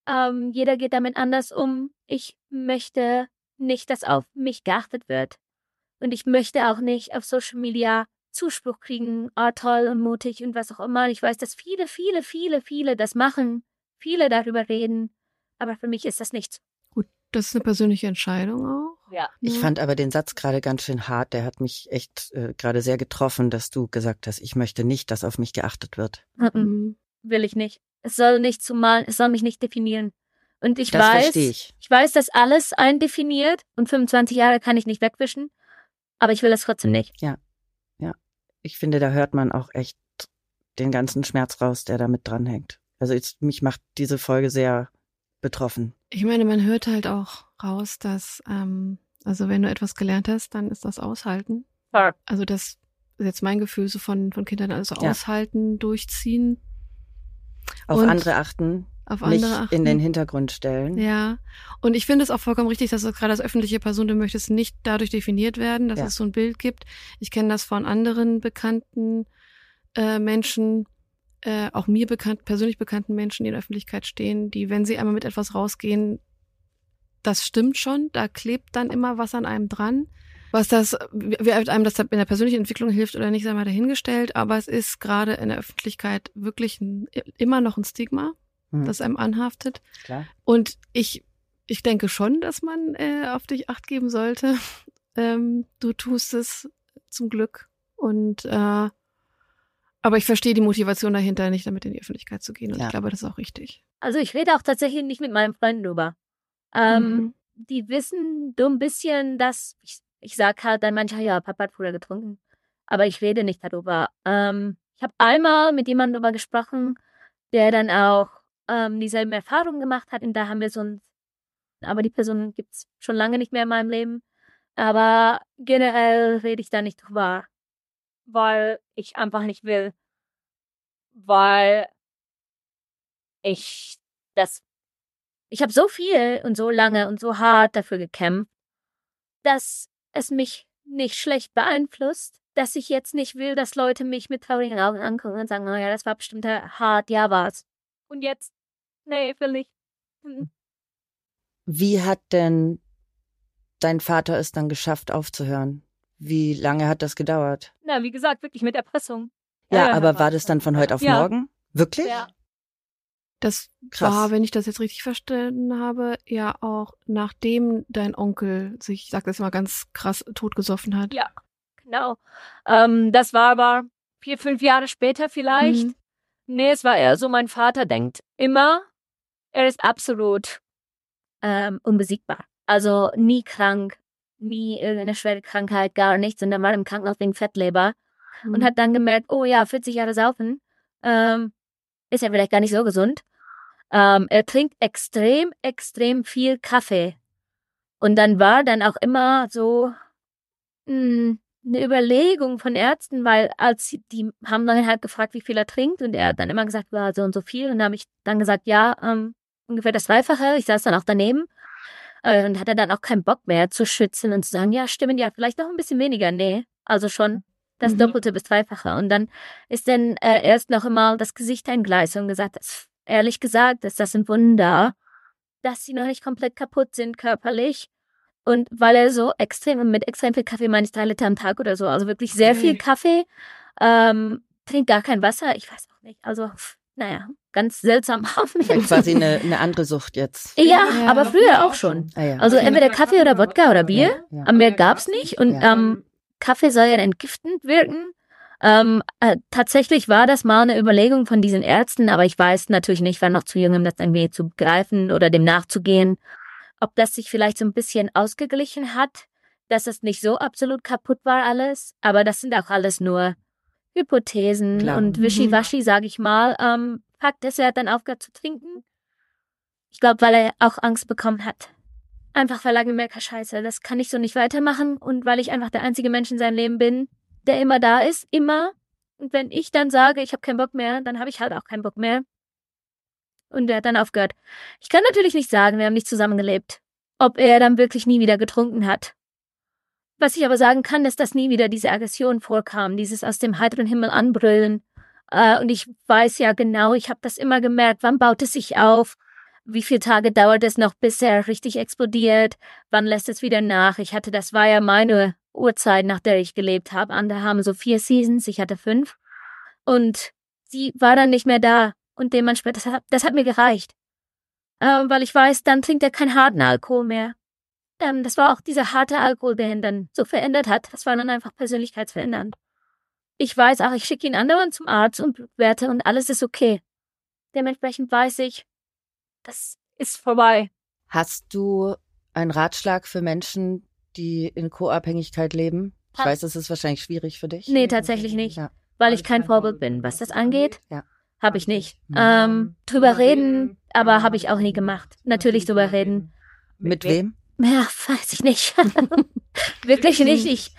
Ähm, jeder geht damit anders um. Ich möchte nicht, dass auf mich geachtet wird. Und ich möchte auch nicht auf Social Media Zuspruch kriegen, oh toll und mutig und was auch immer. Ich weiß, dass viele, viele, viele, viele das machen, viele darüber reden, aber für mich ist das nichts. Gut, das ist eine persönliche Entscheidung auch. Ja. Ich ja. fand aber den Satz gerade ganz schön hart, der hat mich echt äh, gerade sehr getroffen, dass du gesagt hast, ich möchte nicht, dass auf mich geachtet wird. Mhm. Will ich nicht. Es soll nicht zumal, es soll mich nicht definieren. Und ich das weiß, ich. ich weiß, dass alles eindefiniert und 25 Jahre kann ich nicht wegwischen, aber ich will das trotzdem nicht. Ja. Ja. Ich finde, da hört man auch echt den ganzen Schmerz raus, der da mit dranhängt. Also jetzt, mich macht diese Folge sehr betroffen. Ich meine, man hört halt auch raus, dass, ähm, also wenn du etwas gelernt hast, dann ist das Aushalten. Ja. Also das ist jetzt mein Gefühl so von, von Kindern, also ja. aushalten, durchziehen, auf und andere achten. Auf andere nicht achten. in den Hintergrund stellen. Ja. Und ich finde es auch vollkommen richtig, dass du gerade als öffentliche Person, du möchtest nicht dadurch definiert werden, dass ja. es so ein Bild gibt. Ich kenne das von anderen bekannten äh, Menschen, äh, auch mir bekannt, persönlich bekannten Menschen, die in der Öffentlichkeit stehen, die, wenn sie einmal mit etwas rausgehen, das stimmt schon, da klebt dann immer was an einem dran. Was das, wie einem das in der persönlichen Entwicklung hilft oder nicht, sei mal dahingestellt, aber es ist gerade in der Öffentlichkeit wirklich ein, immer noch ein Stigma, mhm. das einem anhaftet. Klar. Und ich, ich denke schon, dass man äh, auf dich acht geben sollte. *laughs* Ähm, du tust es zum Glück. Und äh, aber ich verstehe die Motivation dahinter, nicht damit in die Öffentlichkeit zu gehen. Und ja. ich glaube, das ist auch richtig. Also ich rede auch tatsächlich nicht mit meinen Freunden drüber. Ähm, mhm. Die wissen so ein bisschen, dass ich, ich sag halt dann manchmal, ja, Papa hat früher getrunken. Aber ich rede nicht darüber. Ähm, ich habe einmal mit jemandem darüber gesprochen, der dann auch ähm, dieselben Erfahrungen gemacht hat. Und da haben wir so ein, aber die Person gibt's schon lange nicht mehr in meinem Leben. Aber generell rede ich da nicht drüber, weil ich einfach nicht will. Weil ich das ich habe so viel und so lange und so hart dafür gekämpft, dass es mich nicht schlecht beeinflusst, dass ich jetzt nicht will, dass Leute mich mit traurigen Augen angucken und sagen, naja, das war bestimmt hart, ja war's. Und jetzt, nee, will ich. Hm. Wie hat denn dein Vater es dann geschafft, aufzuhören? Wie lange hat das gedauert? Na, wie gesagt, wirklich mit Erpressung. Ja, äh, aber war das dann von heute auf ja. morgen? Wirklich? Ja. Das Krass. war, wenn ich das jetzt richtig verstanden habe, ja auch nachdem dein Onkel sich, ich sag das mal ganz krass, totgesoffen hat. Ja, genau. Ähm, das war aber vier, fünf Jahre später vielleicht. Mhm. Nee, es war eher so, mein Vater denkt immer, er ist absolut ähm, unbesiegbar. Also nie krank, nie irgendeine schwere Krankheit, gar nichts. Und dann war er im Krankenhaus wegen Fettleber mhm. und hat dann gemerkt, oh ja, 40 Jahre saufen. Ähm, ist ja vielleicht gar nicht so gesund. Ähm, er trinkt extrem, extrem viel Kaffee. Und dann war dann auch immer so mh, hm, eine Überlegung von Ärzten, weil als die haben dann halt gefragt, wie viel er trinkt und er hat dann immer gesagt, war so und so viel. Und dann habe ich dann gesagt, ja, ähm, ungefähr das Dreifache. Ich saß dann auch daneben äh, und hatte dann auch keinen Bock mehr zu schützen und zu sagen, ja, stimmen, ja, vielleicht noch ein bisschen weniger. Nee, also schon das mhm. Doppelte bis Dreifache. Und dann ist dann äh, erst noch einmal das Gesicht ein Gleis und gesagt, das, ehrlich gesagt, ist das ein Wunder, dass sie noch nicht komplett kaputt sind körperlich. Und weil er so extrem, mit extrem viel Kaffee meine ich drei Liter am Tag oder so, also wirklich sehr viel Kaffee, ähm, trinkt gar kein Wasser, ich weiß auch nicht. Also, naja, ganz seltsam. *laughs* quasi eine, eine andere Sucht jetzt. Ja, ja. aber früher auch schon. Ah, ja. Also entweder Kaffee oder Wodka oder Bier. Ja, Am Meer gab's nicht. Und ähm, Kaffee soll ja entgiftend wirken. Ähm, äh, tatsächlich war das mal eine Überlegung von diesen Ärzten, aber ich weiß natürlich nicht, war noch zu jung, um das irgendwie zu greifen oder dem nachzugehen. Ob das sich vielleicht so ein bisschen ausgeglichen hat, dass es nicht so absolut kaputt war alles, aber das sind auch alles nur Hypothesen Klar. und mhm. Wischiwaschi, sage ich mal. Ähm, Fakt ist, er hat dann aufgehört zu trinken. Ich glaube, weil er auch Angst bekommen hat. Einfach weil er gemerkt hat, scheiße, das kann ich so nicht weitermachen und weil ich einfach der einzige Mensch in seinem Leben bin, der immer da ist, immer. Und wenn ich dann sage, ich habe keinen Bock mehr, dann habe ich halt auch keinen Bock mehr. Und er hat dann aufgehört. Ich kann natürlich nicht sagen, wir haben nicht zusammengelebt, ob er dann wirklich nie wieder getrunken hat. Was ich aber sagen kann, ist, dass nie wieder diese Aggression vorkam, dieses aus dem heiteren Himmel anbrüllen. Äh, und ich weiß ja genau, ich habe das immer gemerkt, wann baut es sich auf, wie viele Tage dauert es noch, bis er richtig explodiert, wann lässt es wieder nach. Ich hatte, das war ja meine Uhrzeit, nach der ich gelebt habe. Andere haben so vier Seasons, ich hatte fünf. Und sie war dann nicht mehr da. Und dementsprechend, das hat, das hat mir gereicht. Ähm, weil ich weiß, dann trinkt er keinen harten Alkohol mehr. Ähm, das war auch dieser harte Alkohol, der ihn dann so verändert hat. Das war dann einfach persönlichkeitsverändernd. Ich weiß auch, ich schicke ihn andauernd zum Arzt und Blutwerte und alles ist okay. Dementsprechend weiß ich, das ist vorbei. Hast du einen Ratschlag für Menschen, die in Co-Abhängigkeit leben? Ich weiß, es ist wahrscheinlich schwierig für dich. Nee, tatsächlich nicht. Ja. Weil ich kein Vorbild bin. Was das angeht, ja. habe ich nicht. Mhm. Ähm, drüber reden, aber habe ich auch nie gemacht. Natürlich drüber reden. Mit wem? Ja, weiß ich nicht. *laughs* Wirklich nicht. Ich,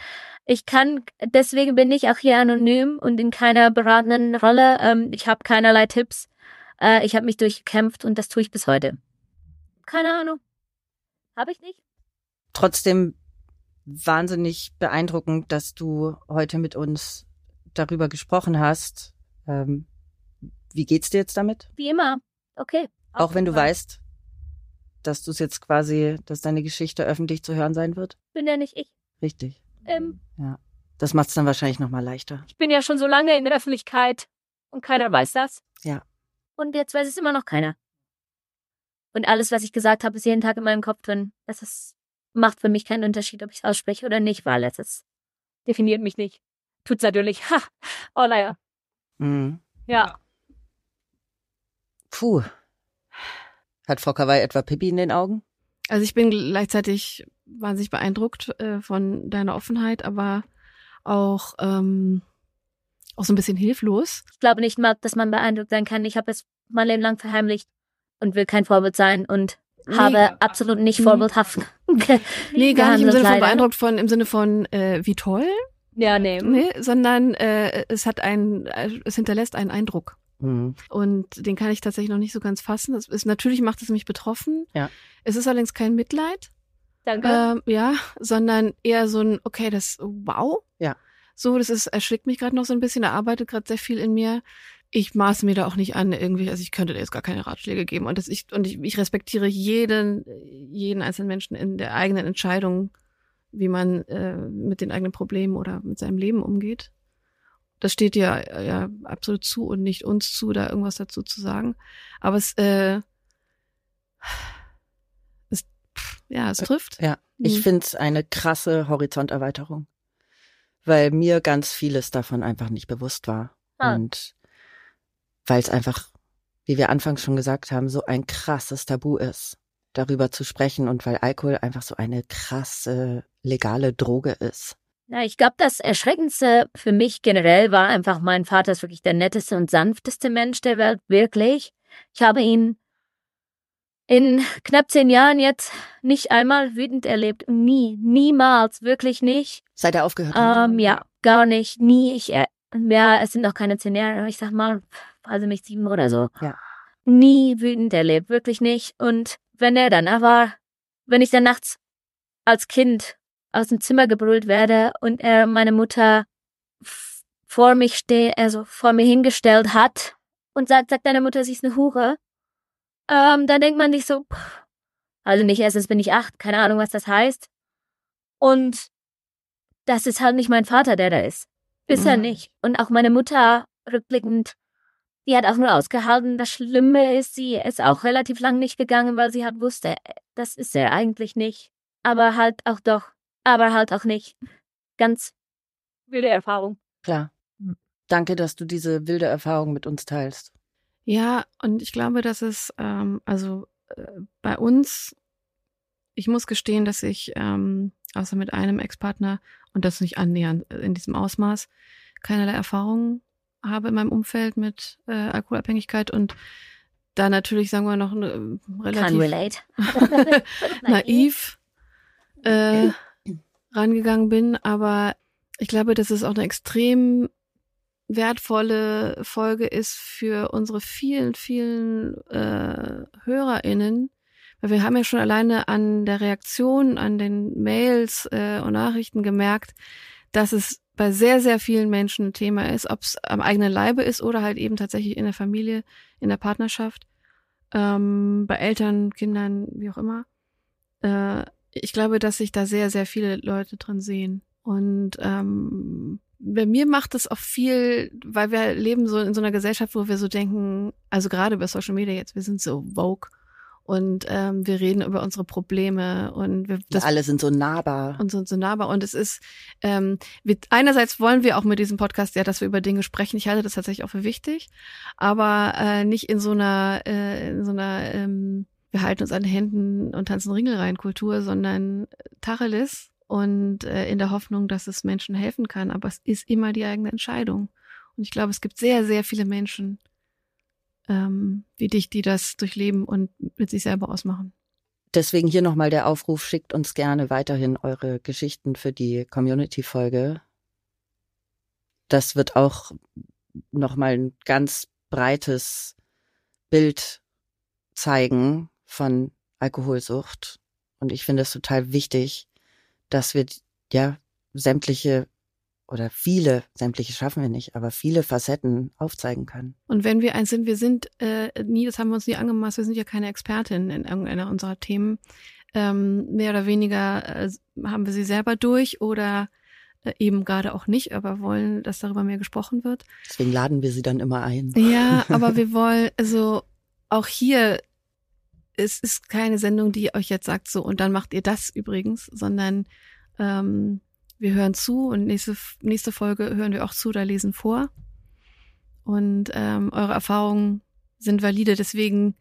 ich kann, deswegen bin ich auch hier anonym und in keiner beratenden Rolle. Ähm, ich habe keinerlei Tipps. Äh, ich habe mich durchgekämpft und das tue ich bis heute. Keine Ahnung. Habe ich nicht. Trotzdem wahnsinnig beeindruckend, dass du heute mit uns darüber gesprochen hast, ähm, wie geht's dir jetzt damit? Wie immer. Okay. Auch wenn du weißt, dass du es jetzt quasi, dass deine Geschichte öffentlich zu hören sein wird? Bin ja nicht ich. Richtig. Ähm, Ja. Das macht's dann wahrscheinlich nochmal leichter. ich bin ja schon so lange in der Öffentlichkeit und keiner weiß das. Ja. Und jetzt weiß es immer noch keiner. Und alles, was ich gesagt habe, ist jeden Tag in meinem Kopf drin. Das ist, macht für mich keinen Unterschied, ob ich es ausspreche oder nicht, weil es ist, definiert mich nicht. Tut's natürlich. Ha! Oh, naja. Mhm. Ja. Puh. Hat Frau Kawai etwa Pippi in den Augen? Also ich bin gleichzeitig wahnsinnig beeindruckt äh, von deiner Offenheit, aber auch, ähm, auch so ein bisschen hilflos. Ich glaube nicht mal, dass man beeindruckt sein kann. Ich habe es mein Leben lang verheimlicht und will kein Vorbild sein und Nee. habe absolut nicht Mhm. vorbildhaft. *laughs* Nee, gar nicht im Sinne von leider. beeindruckt von, im Sinne von, äh, wie toll, Ja, nee. nee, sondern äh, es hat ein, äh, es hinterlässt einen Eindruck. Mhm. Und den kann ich tatsächlich noch nicht so ganz fassen. Das ist, natürlich macht es mich betroffen. Ja. Es ist allerdings kein Mitleid, Danke. ähm, ja, sondern eher so ein, okay, das, wow. Ja. So, das ist, erschlägt mich gerade noch so ein bisschen, da arbeitet gerade sehr viel in mir. Ich maße mir da auch nicht an, irgendwie, also ich könnte dir jetzt gar keine Ratschläge geben. Und das ich, und ich, ich respektiere jeden, jeden einzelnen Menschen in der eigenen Entscheidung, wie man äh, mit den eigenen Problemen oder mit seinem Leben umgeht. Das steht äh, ja absolut zu und nicht uns zu, da irgendwas dazu zu sagen. Aber es, äh, es pff, ja, es trifft. Ja. Ich Mhm. find's eine krasse Horizonterweiterung. Weil mir ganz vieles davon einfach nicht bewusst war. Ah. Und weil es einfach, wie wir anfangs schon gesagt haben, so ein krasses Tabu ist, darüber zu sprechen und weil Alkohol einfach so eine krasse legale Droge ist. Ja, ich glaube, das Erschreckendste für mich generell war einfach, mein Vater ist wirklich der netteste und sanfteste Mensch der Welt, wirklich. Ich habe ihn in knapp zehn Jahren jetzt nicht einmal wütend erlebt. Nie, niemals, wirklich nicht. Seit er aufgehört hat. Ähm, ja, gar nicht, nie. Ich, äh, ja, es sind noch keine zehn Jahre, aber ich sag mal, also mich sieben oder so. Ja. Nie wütend erlebt, wirklich nicht. Und wenn er dann aber, wenn ich dann nachts als Kind aus dem Zimmer gebrüllt werde und er meine Mutter vor mich steht, also vor mir hingestellt hat und sagt, sagt deine Mutter, sie ist eine Hure, ähm, dann denkt man sich so, pff, also nicht erstens bin ich acht, keine Ahnung, was das heißt. Und das ist halt nicht mein Vater, der da ist. Ist er Mhm. nicht. Und auch meine Mutter, rückblickend, die hat auch nur ausgehalten. Das Schlimme ist, sie ist auch relativ lang nicht gegangen, weil sie halt wusste, das ist er eigentlich nicht. Aber halt auch doch. Aber halt auch nicht. Ganz wilde Erfahrung. Klar. Danke, dass du diese wilde Erfahrung mit uns teilst. Ja, und ich glaube, dass es, ähm, also äh, bei uns, ich muss gestehen, dass ich, ähm, außer mit einem Ex-Partner und das nicht annähernd in diesem Ausmaß, keinerlei Erfahrungen habe in meinem Umfeld mit äh, Alkoholabhängigkeit und da natürlich, sagen wir noch, eine, äh, relativ *laughs* *laughs* naiv. äh, rangegangen bin, aber ich glaube, dass es auch eine extrem wertvolle Folge ist für unsere vielen, vielen äh, HörerInnen, weil wir haben ja schon alleine an der Reaktion, an den Mails äh, und Nachrichten gemerkt, dass es bei sehr, sehr vielen Menschen ein Thema ist, ob es am eigenen Leibe ist oder halt eben tatsächlich in der Familie, in der Partnerschaft, ähm, bei Eltern, Kindern, wie auch immer. Äh, ich glaube, dass sich da sehr, sehr viele Leute drin sehen. Und ähm, bei mir macht es auch viel, weil wir leben so in so einer Gesellschaft, wo wir so denken, also gerade über Social Media jetzt, wir sind so vogue und ähm, wir reden über unsere Probleme und wir, Das alle sind so nahbar. und sind so nahbar. Und es ist, ähm, wir, einerseits wollen wir auch mit diesem Podcast ja, dass wir über Dinge sprechen. Ich halte das tatsächlich auch für wichtig, aber äh, nicht in so einer, äh, in so einer, ähm, wir halten uns an den Händen und tanzen Ringelreihen Kultur, sondern Tacheles und äh, in der Hoffnung, dass es Menschen helfen kann. Aber es ist immer die eigene Entscheidung. Und ich glaube, es gibt sehr, sehr viele Menschen ähm, wie dich, die das durchleben und mit sich selber ausmachen. Deswegen hier nochmal der Aufruf, schickt uns gerne weiterhin eure Geschichten für die Community-Folge. Das wird auch nochmal ein ganz breites Bild zeigen von Alkoholsucht. Und ich finde es total wichtig, dass wir ja sämtliche oder viele, sämtliche schaffen wir nicht, aber viele Facetten aufzeigen können. Und wenn wir eins sind, wir sind äh, nie, das haben wir uns nie angemaßt, wir sind ja keine Expertin in irgendeiner unserer Themen. Ähm, mehr oder weniger äh, haben wir sie selber durch oder äh, eben gerade auch nicht, aber wollen, dass darüber mehr gesprochen wird. Deswegen laden wir sie dann immer ein. Ja, *laughs* aber wir wollen, also auch hier, es ist keine Sendung, die euch jetzt sagt so und dann macht ihr das übrigens, sondern ähm, wir hören zu und nächste, nächste Folge hören wir auch zu oder lesen vor. Und ähm, eure Erfahrungen sind valide, deswegen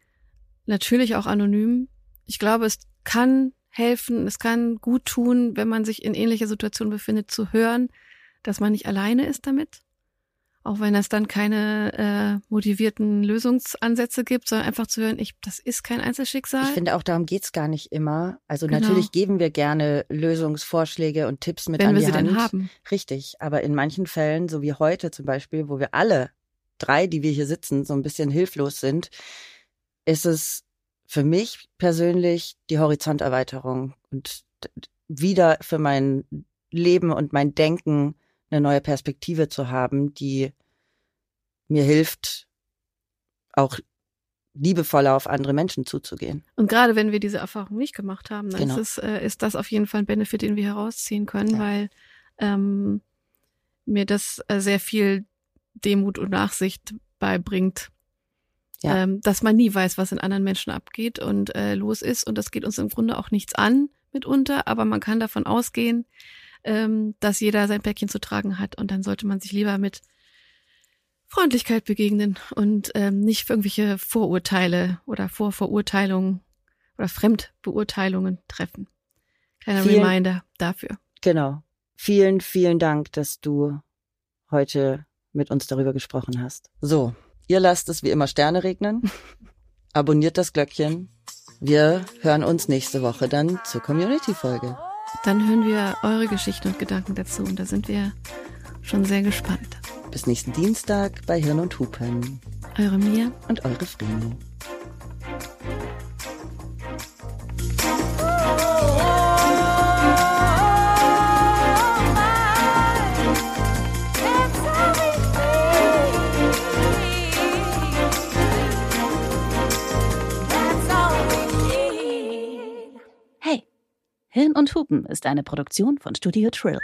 natürlich auch anonym. Ich glaube, es kann helfen, es kann gut tun, wenn man sich in ähnlicher Situation befindet, zu hören, dass man nicht alleine ist damit. Auch wenn es dann keine äh, motivierten Lösungsansätze gibt, sondern einfach zu hören, ich, das ist kein Einzelschicksal. Ich finde auch, darum geht's gar nicht immer. Also genau. natürlich geben wir gerne Lösungsvorschläge und Tipps mit wenn an wir die sie Hand. denn haben. Richtig, aber in manchen Fällen, so wie heute zum Beispiel, wo wir alle drei, die wir hier sitzen, so ein bisschen hilflos sind, ist es für mich persönlich die Horizonterweiterung und wieder für mein Leben und mein Denken eine neue Perspektive zu haben, die mir hilft, auch liebevoller auf andere Menschen zuzugehen. Und gerade wenn wir diese Erfahrung nicht gemacht haben, dann Genau. ist, es, äh, ist das auf jeden Fall ein Benefit, den wir herausziehen können, Ja. weil ähm, mir das äh, sehr viel Demut und Nachsicht beibringt. Ja. Ähm, dass man nie weiß, was in anderen Menschen abgeht und äh, los ist. Und das geht uns im Grunde auch nichts an mitunter, aber man kann davon ausgehen, ähm, dass jeder sein Päckchen zu tragen hat. Und dann sollte man sich lieber mit Freundlichkeit begegnen und ähm, nicht für irgendwelche Vorurteile oder Vorverurteilungen oder Fremdbeurteilungen treffen. Kleiner Vielen- Reminder dafür. Genau. Vielen, vielen Dank, dass du heute mit uns darüber gesprochen hast. So, ihr lasst es wie immer Sterne regnen. *laughs* Abonniert das Glöckchen. Wir hören uns nächste Woche dann zur Community-Folge. Dann hören wir eure Geschichten und Gedanken dazu und da sind wir schon sehr gespannt. Bis nächsten Dienstag bei Hirn und Hupen Eure Mia. und eure Vreni. Hey, Hirn und Hupen ist eine Produktion von Studio Trill.